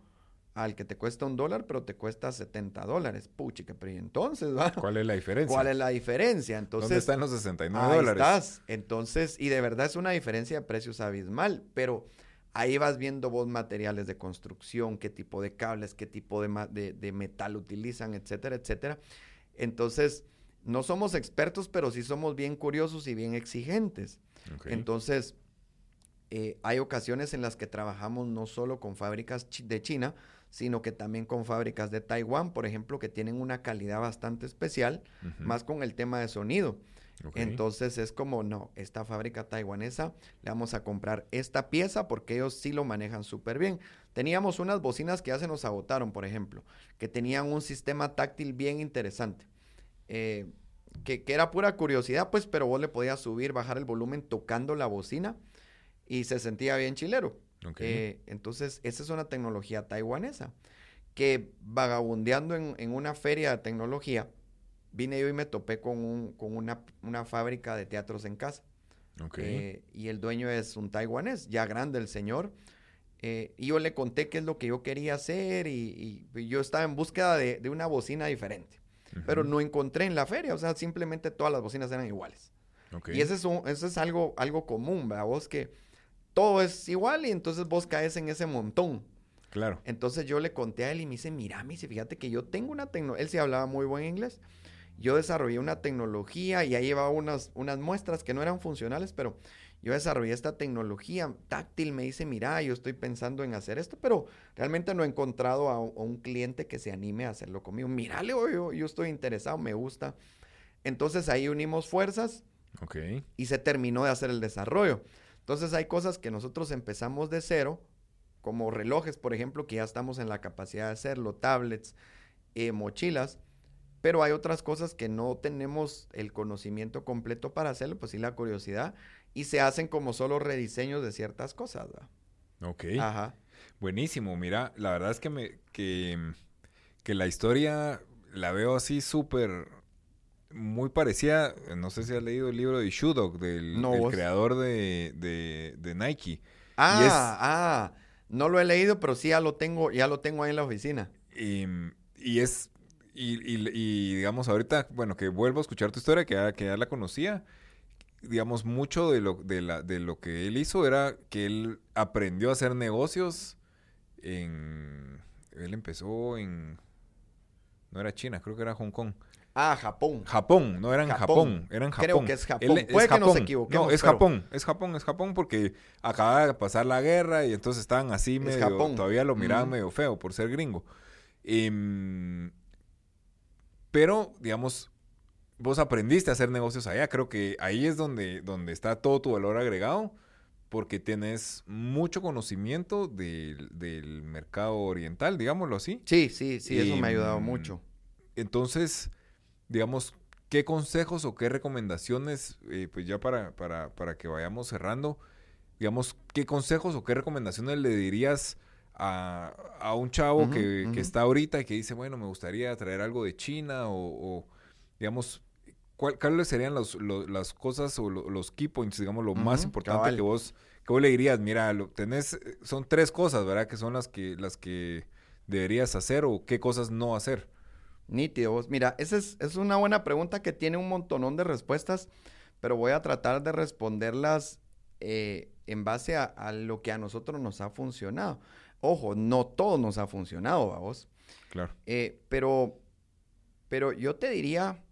al que te cuesta un dólar, pero te cuesta 70 dólares. Puchica, pero entonces, ¿va? ¿Cuál es la diferencia? ¿Cuál es la diferencia? Entonces, ¿Dónde están los 69 ahí Estás. Entonces, y de verdad es una diferencia de precios abismal, pero ahí vas viendo vos materiales de construcción, qué tipo de cables, qué tipo de, de, metal utilizan, etcétera, etcétera. Entonces, no somos expertos, pero sí somos bien curiosos y bien exigentes. Entonces, eh, hay ocasiones en las que trabajamos no solo con fábricas de China, sino que también con fábricas de Taiwán, por ejemplo, que tienen una calidad bastante especial, más con el tema de sonido. Entonces es como, no, esta fábrica taiwanesa le vamos a comprar esta pieza porque ellos sí lo manejan súper bien. Teníamos unas bocinas que ya se nos agotaron, por ejemplo, que tenían un sistema táctil bien interesante. Eh, que, era pura curiosidad, pues, pero vos le podías subir, bajar el volumen tocando la bocina y se sentía bien chilero. Eh, entonces, esa es una tecnología taiwanesa que vagabundeando en, una feria de tecnología, vine yo y me topé con, un, con una, fábrica de teatros en casa. Eh, y el dueño es un taiwanés, ya grande el señor. Eh, y yo le conté qué es lo que yo quería hacer y, yo estaba en búsqueda de, una bocina diferente. Pero no encontré en la feria, o sea, simplemente todas las bocinas eran iguales. Y ese es, eso es algo, algo común, ¿verdad? Vos que todo es igual y entonces vos caes en ese montón. Claro. Entonces yo le conté a él y me dice, mira, me dice, fíjate que yo tengo una tecnología, él sí hablaba muy buen inglés, yo desarrollé una tecnología y ahí llevaba unas, unas muestras que no eran funcionales, pero yo desarrollé esta tecnología táctil, me dice, mira, yo estoy pensando en hacer esto, pero realmente no he encontrado a, un cliente que se anime a hacerlo conmigo. Mira, yo, yo estoy interesado, me gusta. Entonces ahí unimos fuerzas okay. y se terminó de hacer el desarrollo. Entonces hay cosas que nosotros empezamos de cero, como relojes, por ejemplo, que ya estamos en la capacidad de hacerlo, tablets, eh, mochilas, pero hay otras cosas que no tenemos el conocimiento completo para hacerlo, pues sí la curiosidad, y se hacen como solo rediseños de ciertas cosas. ¿verdad? Ok. Ajá. Buenísimo, mira, la verdad es que me que, que la historia la veo así súper muy parecida, no sé si has leído el libro de Shudok, del, creador de, de, Nike. Ah, ah, no lo he leído, pero sí ya lo tengo, ya lo tengo ahí en la oficina. Y, y es, y, y, digamos, ahorita, bueno, que vuelvo a escuchar tu historia, que ya, que ya la conocía, digamos, mucho de lo, de, la, de lo que él hizo era que él aprendió a hacer negocios en... Él empezó en... No era China, creo que era Hong Kong. Ah, Japón. Japón, no era en Japón, era en Japón. Creo que es Japón. Puede que nos equivoquemos. No, es Japón, es Japón, es Japón porque acaba de pasar la guerra y entonces estaban así medio, Japón. todavía lo miraban medio feo por ser gringo. Em, pero, digamos, vos aprendiste a hacer negocios allá. Creo que ahí es donde, donde está todo tu valor agregado porque tienes mucho conocimiento del, del mercado oriental, digámoslo así. Sí, sí, sí, eso me ha ayudado em, mucho. Entonces, digamos, ¿qué consejos o qué recomendaciones, eh, pues ya para, para, para, que vayamos cerrando, digamos, qué consejos o qué recomendaciones le dirías a, a un chavo que, que, está ahorita y que dice, bueno, me gustaría traer algo de China o, digamos, ¿cuáles serían los, las cosas o los key points, digamos, lo más importante que vos, que vos le dirías? Mira, lo, tenés, son tres cosas, ¿verdad? Que son las que, las que deberías hacer o qué cosas no hacer. Nítido. Mira, esa es, una buena pregunta que tiene un montonón de respuestas, pero voy a tratar de responderlas eh, en base a, lo que a nosotros nos ha funcionado. Ojo, no todo nos ha funcionado, vamos. Claro. Eh, pero, pero yo te diría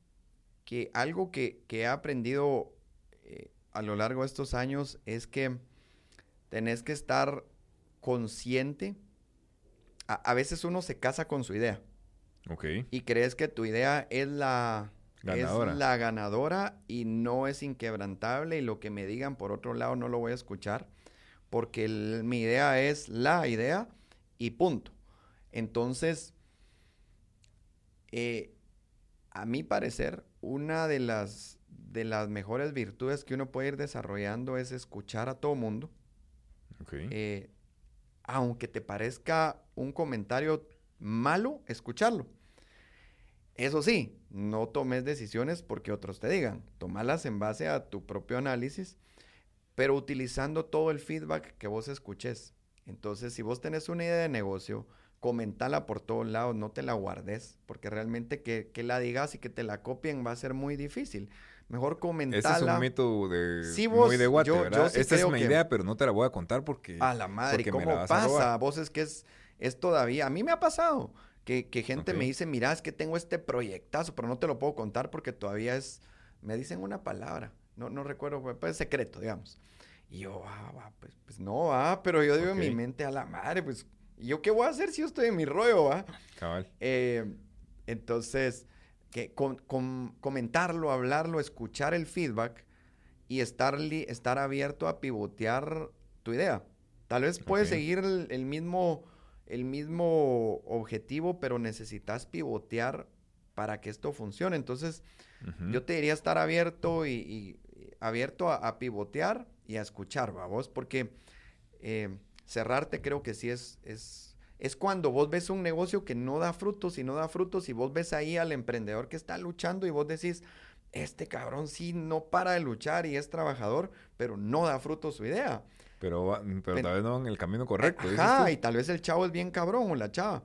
que algo que, he aprendido eh, a lo largo de estos años es que tenés que estar consciente. a veces uno se casa con su idea. Y crees que tu idea es la ganadora. es la ganadora y no es inquebrantable y lo que me digan por otro lado no lo voy a escuchar porque mi idea es la idea y punto. Entonces, eh, a mi parecer, una de las, de las mejores virtudes que uno puede ir desarrollando es escuchar a todo mundo. Eh, aunque te parezca un comentario malo, escucharlo. Eso sí, no tomes decisiones porque otros te digan. Tomalas en base a tu propio análisis, pero utilizando todo el feedback que vos escuches. Entonces, si vos tenés una idea de negocio, comentala por todos lados, no te la guardes, porque realmente que, la digas y que te la copien va a ser muy difícil. Mejor comentala. Ese es un método de, muy de guate, ¿verdad? Esta es una idea, pero no te la voy a contar porque... A la madre, ¿cómo pasa? Vos es que es, es todavía... A mí me ha pasado. Que, gente me dice, mira, es que tengo este proyectazo, pero no te lo puedo contar porque todavía es, me dicen una palabra, no, no recuerdo, pues, es secreto, digamos. Y yo, ah, pues, pues no, ah, pero yo digo en mi mente, a la madre, pues, ¿yo qué voy a hacer si yo estoy en mi rollo, va? Cabal. Eh, entonces, que con, comentarlo, hablarlo, escuchar el feedback y estar, estar abierto a pivotear tu idea. Tal vez puedes seguir el mismo el mismo objetivo, pero necesitas pivotear para que esto funcione. Entonces, yo te diría estar abierto y, abierto a, pivotear y a escuchar, vos, porque eh, cerrarte creo que sí es, es, es cuando vos ves un negocio que no da frutos y no da frutos y vos ves ahí al emprendedor que está luchando y vos decís, este cabrón sí no para de luchar y es trabajador, pero no da frutos su idea. Pero, pero tal vez no en el camino correcto. Ajá, y tal vez el chavo es bien cabrón o la chava.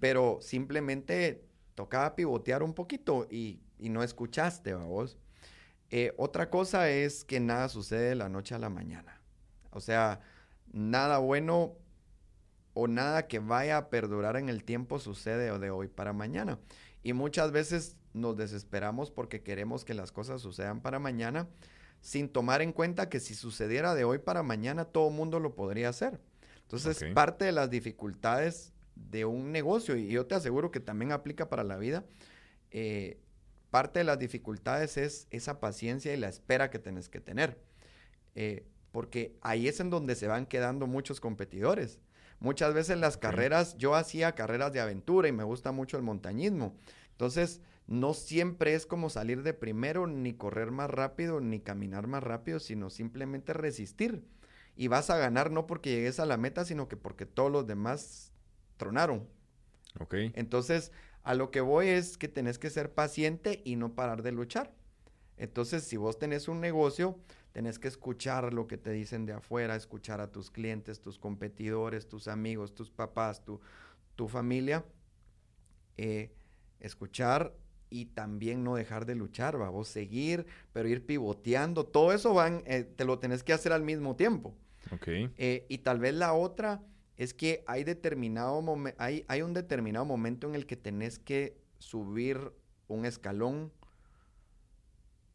Pero simplemente tocaba pivotear un poquito y, no escuchaste, vos. Eh, otra cosa es que nada sucede de la noche a la mañana. O sea, nada bueno o nada que vaya a perdurar en el tiempo sucede de hoy para mañana. Y muchas veces nos desesperamos porque queremos que las cosas sucedan para mañana sin tomar en cuenta que si sucediera de hoy para mañana, todo el mundo lo podría hacer. Entonces, parte de las dificultades de un negocio, y yo te aseguro que también aplica para la vida, eh, parte de las dificultades es esa paciencia y la espera que tienes que tener. Eh, porque ahí es en donde se van quedando muchos competidores. Muchas veces las carreras, yo hacía carreras de aventura y me gusta mucho el montañismo Entonces, no siempre es como salir de primero, ni correr más rápido, ni caminar más rápido, sino simplemente resistir. Y vas a ganar no porque llegues a la meta, sino que porque todos los demás tronaron. Ok. Entonces, a lo que voy es que tenés que ser paciente y no parar de luchar. Entonces, si vos tenés un negocio, tenés que escuchar lo que te dicen de afuera, escuchar a tus clientes, tus competidores, tus amigos, tus papás, tu, tu familia. Eh, escuchar y también no dejar de luchar, va, vos seguir, pero ir pivoteando, todo eso van, eh, te lo tenés que hacer al mismo tiempo. Ok. Eh, y tal vez la otra es que hay, determinado hay, hay un determinado momento en el que tenés que subir un escalón.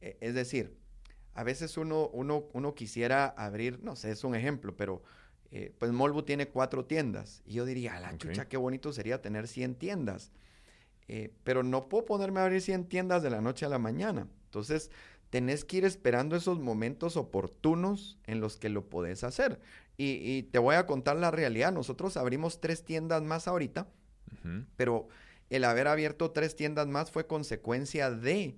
E, es decir, a veces uno, uno, uno quisiera abrir, no sé, es un ejemplo, pero eh, pues Molbu tiene cuatro tiendas. Y yo diría, la chucha, qué bonito sería tener 100 tiendas. Eh, pero no puedo ponerme a abrir 100 tiendas de la noche a la mañana. Entonces, tenés que ir esperando esos momentos oportunos en los que lo podés hacer. Y, te voy a contar la realidad. Nosotros abrimos tres tiendas más ahorita, pero el haber abierto tres tiendas más fue consecuencia de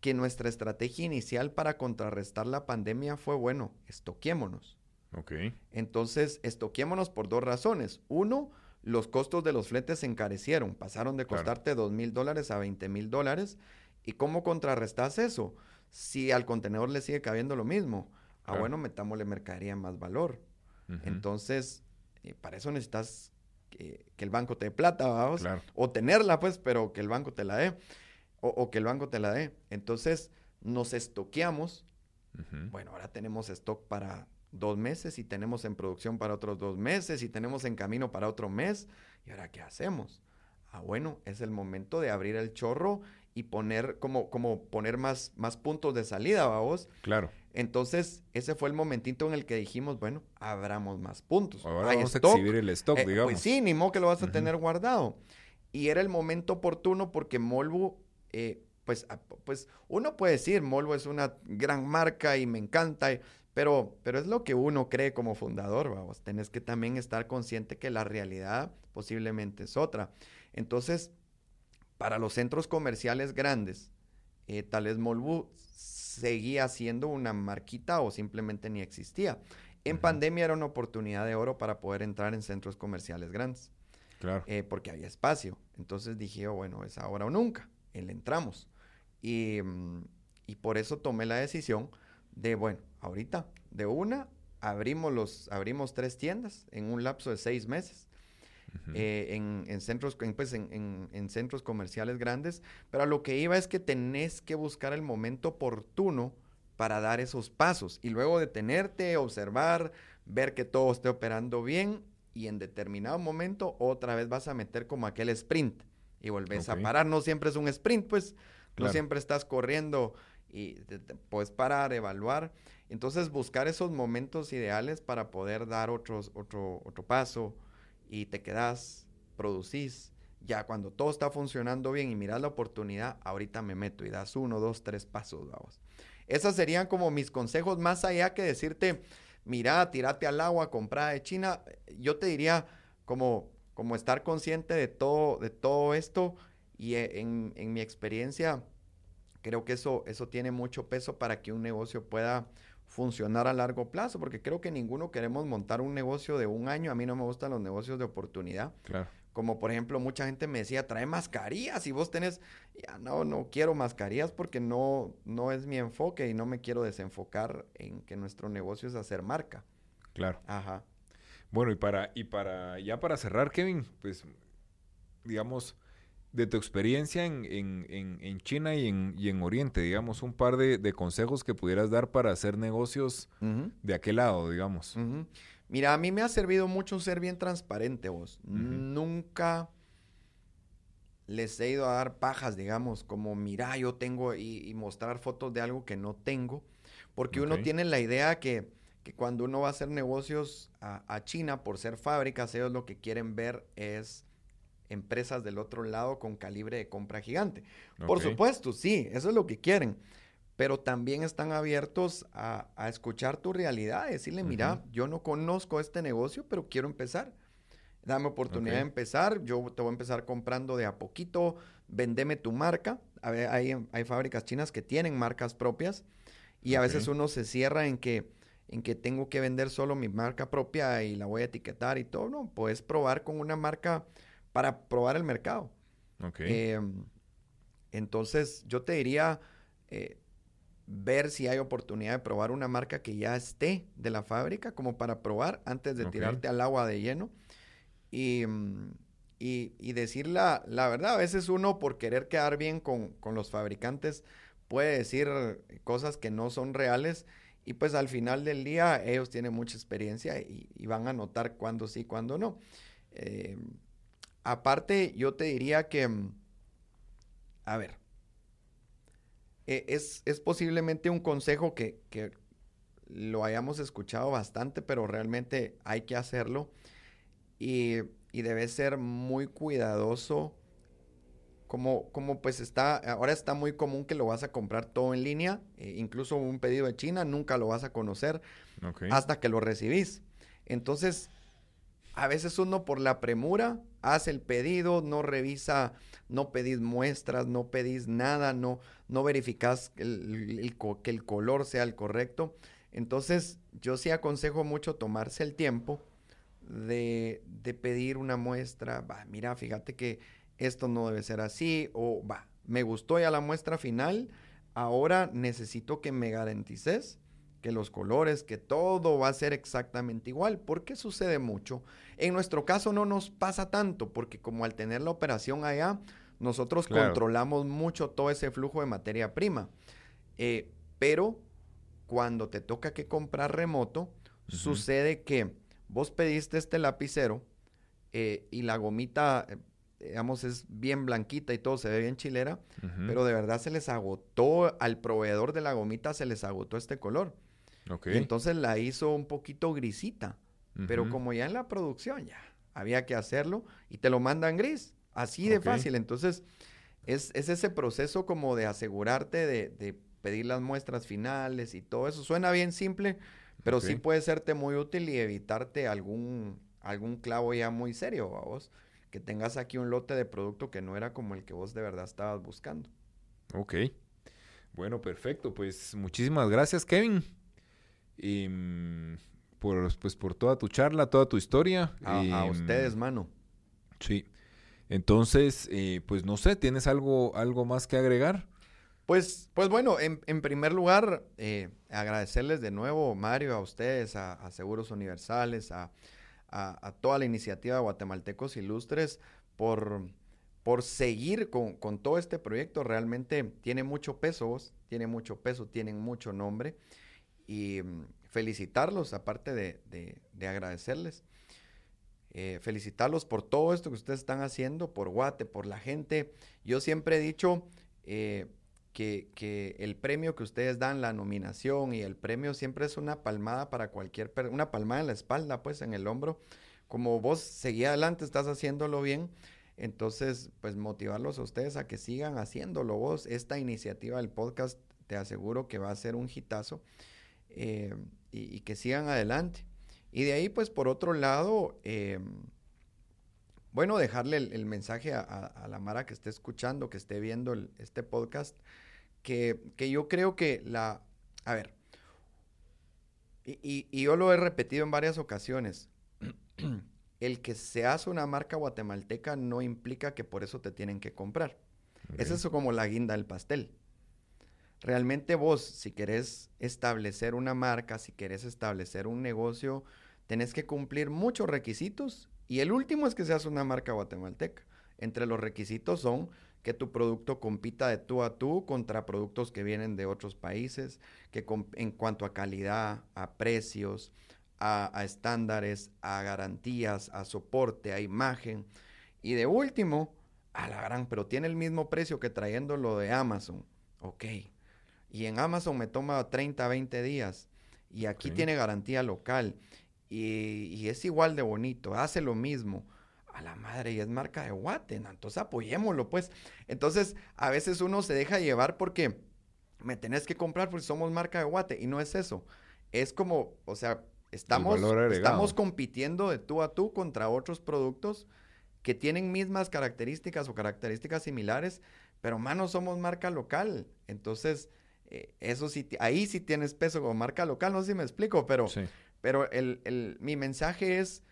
que nuestra estrategia inicial para contrarrestar la pandemia fue, bueno, estoquémonos. Ok. Entonces, estoquémonos por dos razones. Uno, los costos de los fletes se encarecieron, pasaron de costarte dos mil dólares a 20 mil dólares. ¿Y cómo contrarrestas eso? Si al contenedor le sigue cabiendo lo mismo Ah, bueno, metámosle mercadería más valor. Entonces, eh, para eso necesitas que, el banco te dé plata, vamos. O tenerla, pues, pero que el banco te la dé. O, que el banco te la dé. Entonces, nos estoqueamos. Bueno, ahora tenemos stock para dos meses y tenemos en producción para otros dos meses y tenemos en camino para otro mes. ¿Y ahora qué hacemos? Ah, bueno, es el momento de abrir el chorro y poner como, como poner más, más puntos de salida, vamos. Claro. Entonces, ese fue el momentito en el que dijimos, bueno, abramos más puntos. Ahora vamos a exhibir el stock, eh, digamos. Pues sí, ni modo que lo vas a tener guardado. Y era el momento oportuno porque Molbu, eh, pues, pues uno puede decir, Molbu es una gran marca y me encanta, pero, pero es lo que uno cree como fundador, vamos. Tenés que también estar consciente que la realidad posiblemente es otra. Entonces, para los centros comerciales grandes, eh, tal vez Molbu seguía siendo una marquita o simplemente ni existía. En pandemia era una oportunidad de oro para poder entrar en centros comerciales grandes. Claro. Eh, porque había espacio. Entonces dije, oh, bueno, es ahora o nunca. le entramos. Y, mm, y, por eso tomé la decisión de, bueno, ahorita, de una, abrimos, los, abrimos tres tiendas en un lapso de seis meses. Eh, en, centros, pues, en, centros comerciales grandes, pero a lo que iba es que tenés que buscar el momento oportuno para dar esos pasos y luego detenerte, observar, ver que todo esté operando bien y en determinado momento otra vez vas a meter como aquel sprint y volvés a parar. No siempre es un sprint, pues no siempre estás corriendo y puedes parar, evaluar. Entonces buscar esos momentos ideales para poder dar otros, otro, otro paso, y te quedas, producís. Ya cuando todo está funcionando bien y miras la oportunidad, ahorita me meto y das uno, dos, tres pasos, vamos. Esos serían como mis consejos más allá que decirte, mira, tirate al agua, compra de China. Yo te diría como, como estar consciente de todo, de todo esto y e, en, en mi experiencia, creo que eso, eso tiene mucho peso para que un negocio pueda funcionar a largo plazo, porque creo que ninguno queremos montar un negocio de un año. A mí no me gustan los negocios de oportunidad. Claro. Como por ejemplo, mucha gente me decía, trae mascarillas y vos tenés, ya no, no quiero mascarillas porque no, no es mi enfoque y no me quiero desenfocar en que nuestro negocio es hacer marca. Claro. Ajá. Bueno, y para, y para, ya para cerrar, Kevin, pues, digamos, de tu experiencia en, en, en, China y en, y en Oriente, digamos, un par de, de, consejos que pudieras dar para hacer negocios de aquel lado, digamos. Mira, a mí me ha servido mucho ser bien transparente vos. Nunca les he ido a dar pajas, digamos, como mira, yo tengo y, mostrar fotos de algo que no tengo, porque uno tiene la idea que, que, cuando uno va a hacer negocios a, a China por ser fábricas, ellos lo que quieren ver es empresas del otro lado con calibre de compra gigante. Por supuesto, sí, eso es lo que quieren. Pero también están abiertos a, escuchar tu realidad, decirle, mira, yo no conozco este negocio, pero quiero empezar. Dame oportunidad de empezar. Yo te voy a empezar comprando de a poquito. Vendeme tu marca. Hay, hay fábricas chinas que tienen marcas propias. Y a veces uno se cierra en que, en que tengo que vender solo mi marca propia y la voy a etiquetar y todo. No, puedes probar con una marca para probar el mercado. Em, entonces, yo te diría eh, ver si hay oportunidad de probar una marca que ya esté de la fábrica, como para probar antes de tirarte al agua de lleno. Y, mm, y, decir la, la, verdad, a veces uno por querer quedar bien con, con los fabricantes puede decir cosas que no son reales y pues al final del día ellos tienen mucha experiencia y, van a notar cuándo sí, cuándo no. Eh, aparte, yo te diría que, mm, a ver, e, es, es, posiblemente un consejo que, que, lo hayamos escuchado bastante, pero realmente hay que hacerlo. Y, y debe ser muy cuidadoso. Como, como pues está, ahora está muy común que lo vas a comprar todo en línea, eh, incluso un pedido de China, nunca lo vas a conocer hasta que lo recibís. Entonces, a veces uno por la premura hace el pedido, no revisa, no pedís muestras, no pedís nada, no, no verificas que el color sea el correcto. Entonces, yo sí aconsejo mucho tomarse el tiempo de, de pedir una muestra. Va, mira, fíjate que esto no debe ser así, o va, me gustó ya la muestra final, ahora necesito que me garantices que los colores, que todo va a ser exactamente igual, porque sucede mucho. En nuestro caso no nos pasa tanto, porque como al tener la operación allá, nosotros controlamos mucho todo ese flujo de materia prima. Eh, pero cuando te toca que comprar remoto, sucede que vos pediste este lapicero eh, y la gomita eh, digamos, es bien blanquita y todo, se ve bien chilera, pero de verdad se les agotó, al proveedor de la gomita se les agotó este color. Y entonces la hizo un poquito grisita, pero como ya en la producción ya había que hacerlo y te lo mandan gris, así de fácil. Entonces es, ese proceso como de asegurarte de, pedir las muestras finales y todo eso. Suena bien simple, pero sí puede serte muy útil y evitarte algún, algún clavo ya muy serio, vos que tengas aquí un lote de producto que no era como el que vos de verdad estabas buscando. Ok. Bueno, perfecto. Pues muchísimas gracias, Kevin. Y, mm, por, pues, por toda tu charla, toda tu historia. A, mm, ustedes, mano. Sí. Entonces, eh, pues no sé, ¿tienes algo, algo más que agregar? Pues, pues bueno, en, primer lugar, eh, agradecerles de nuevo, Mario, a ustedes, a Seguros Universales, a, a, toda la iniciativa de Guatemaltecos Ilustres por, por seguir con, todo este proyecto. Realmente tiene mucho peso, tiene mucho peso, tienen mucho nombre. Y mm, felicitarlos, aparte de, agradecerles. Eh, felicitarlos por todo esto que ustedes están haciendo, por Guate, por la gente. Yo siempre he dicho, eh, que, el premio que ustedes dan, la nominación y el premio siempre es una palmada para cualquier, una palmada en la espalda, pues en el hombro. Como vos seguí adelante, estás haciéndolo bien, entonces pues motivarlos a ustedes a que sigan haciéndolo vos. Esta iniciativa del podcast te aseguro que va a ser un hitazo eh, y, que sigan adelante. Y de ahí pues por otro lado, eh, bueno, dejarle el, mensaje a, la Mara que esté escuchando, que esté viendo este podcast, que, yo creo que la... A ver, y, yo lo he repetido en varias ocasiones, el que se hace una marca guatemalteca no implica que por eso te tienen que comprar. Es eso como la guinda del pastel. Realmente vos, si querés establecer una marca, si querés establecer un negocio, tenés que cumplir muchos requisitos y el último es que seas una marca guatemalteca. Entre los requisitos son que tu producto compita de tú a tú contra productos que vienen de otros países, que en cuanto a calidad, a precios, a, estándares, a garantías, a soporte, a imagen. Y de último, a la gran, pero tiene el mismo precio que trayéndolo de Amazon. Ok. Y en Amazon me toma 30, 20 días. Y aquí tiene garantía local. Y, es igual de bonito, hace lo mismo a la madre y es marca de Guate, entonces apoyémoslo pues. Entonces a veces uno se deja llevar porque me tenés que comprar porque somos marca de Guate y no es eso. Es como, o sea, estamos, estamos compitiendo de tú a tú contra otros productos que tienen mismas características o características similares, pero mano, somos marca local. Entonces, eh, eso sí, ahí sí tienes peso como marca local, no sé si me explico, pero, pero el, mi mensaje es,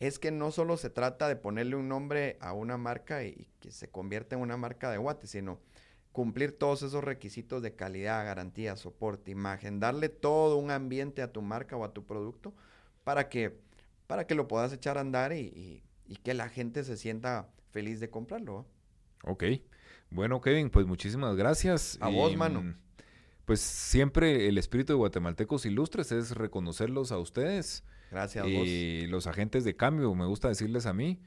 es que no solo se trata de ponerle un nombre a una marca y, que se convierta en una marca de guate, sino cumplir todos esos requisitos de calidad, garantía, soporte, imagen, darle todo un ambiente a tu marca o a tu producto para que, para que lo puedas echar a andar y, que la gente se sienta feliz de comprarlo. Ok. Bueno, Kevin, pues muchísimas gracias. A vos, mano. Pues siempre el espíritu de Guatemaltecos Ilustres es reconocerlos a ustedes. Gracias a vos. Los agentes de cambio, me gusta decirles a mí,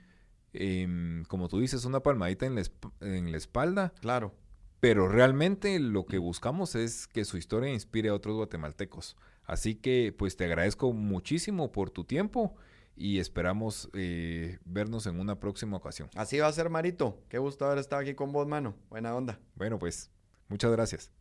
em, como tú dices, una palmadita en la, en la espalda. Claro pero realmente lo que buscamos es que su historia inspire a otros guatemaltecos. Así que pues te agradezco muchísimo por tu tiempo y esperamos eh, vernos en una próxima ocasión. Así va a ser, Marito. Qué gusto haber estado aquí con vos, mano. Buena onda. Bueno, pues muchas gracias.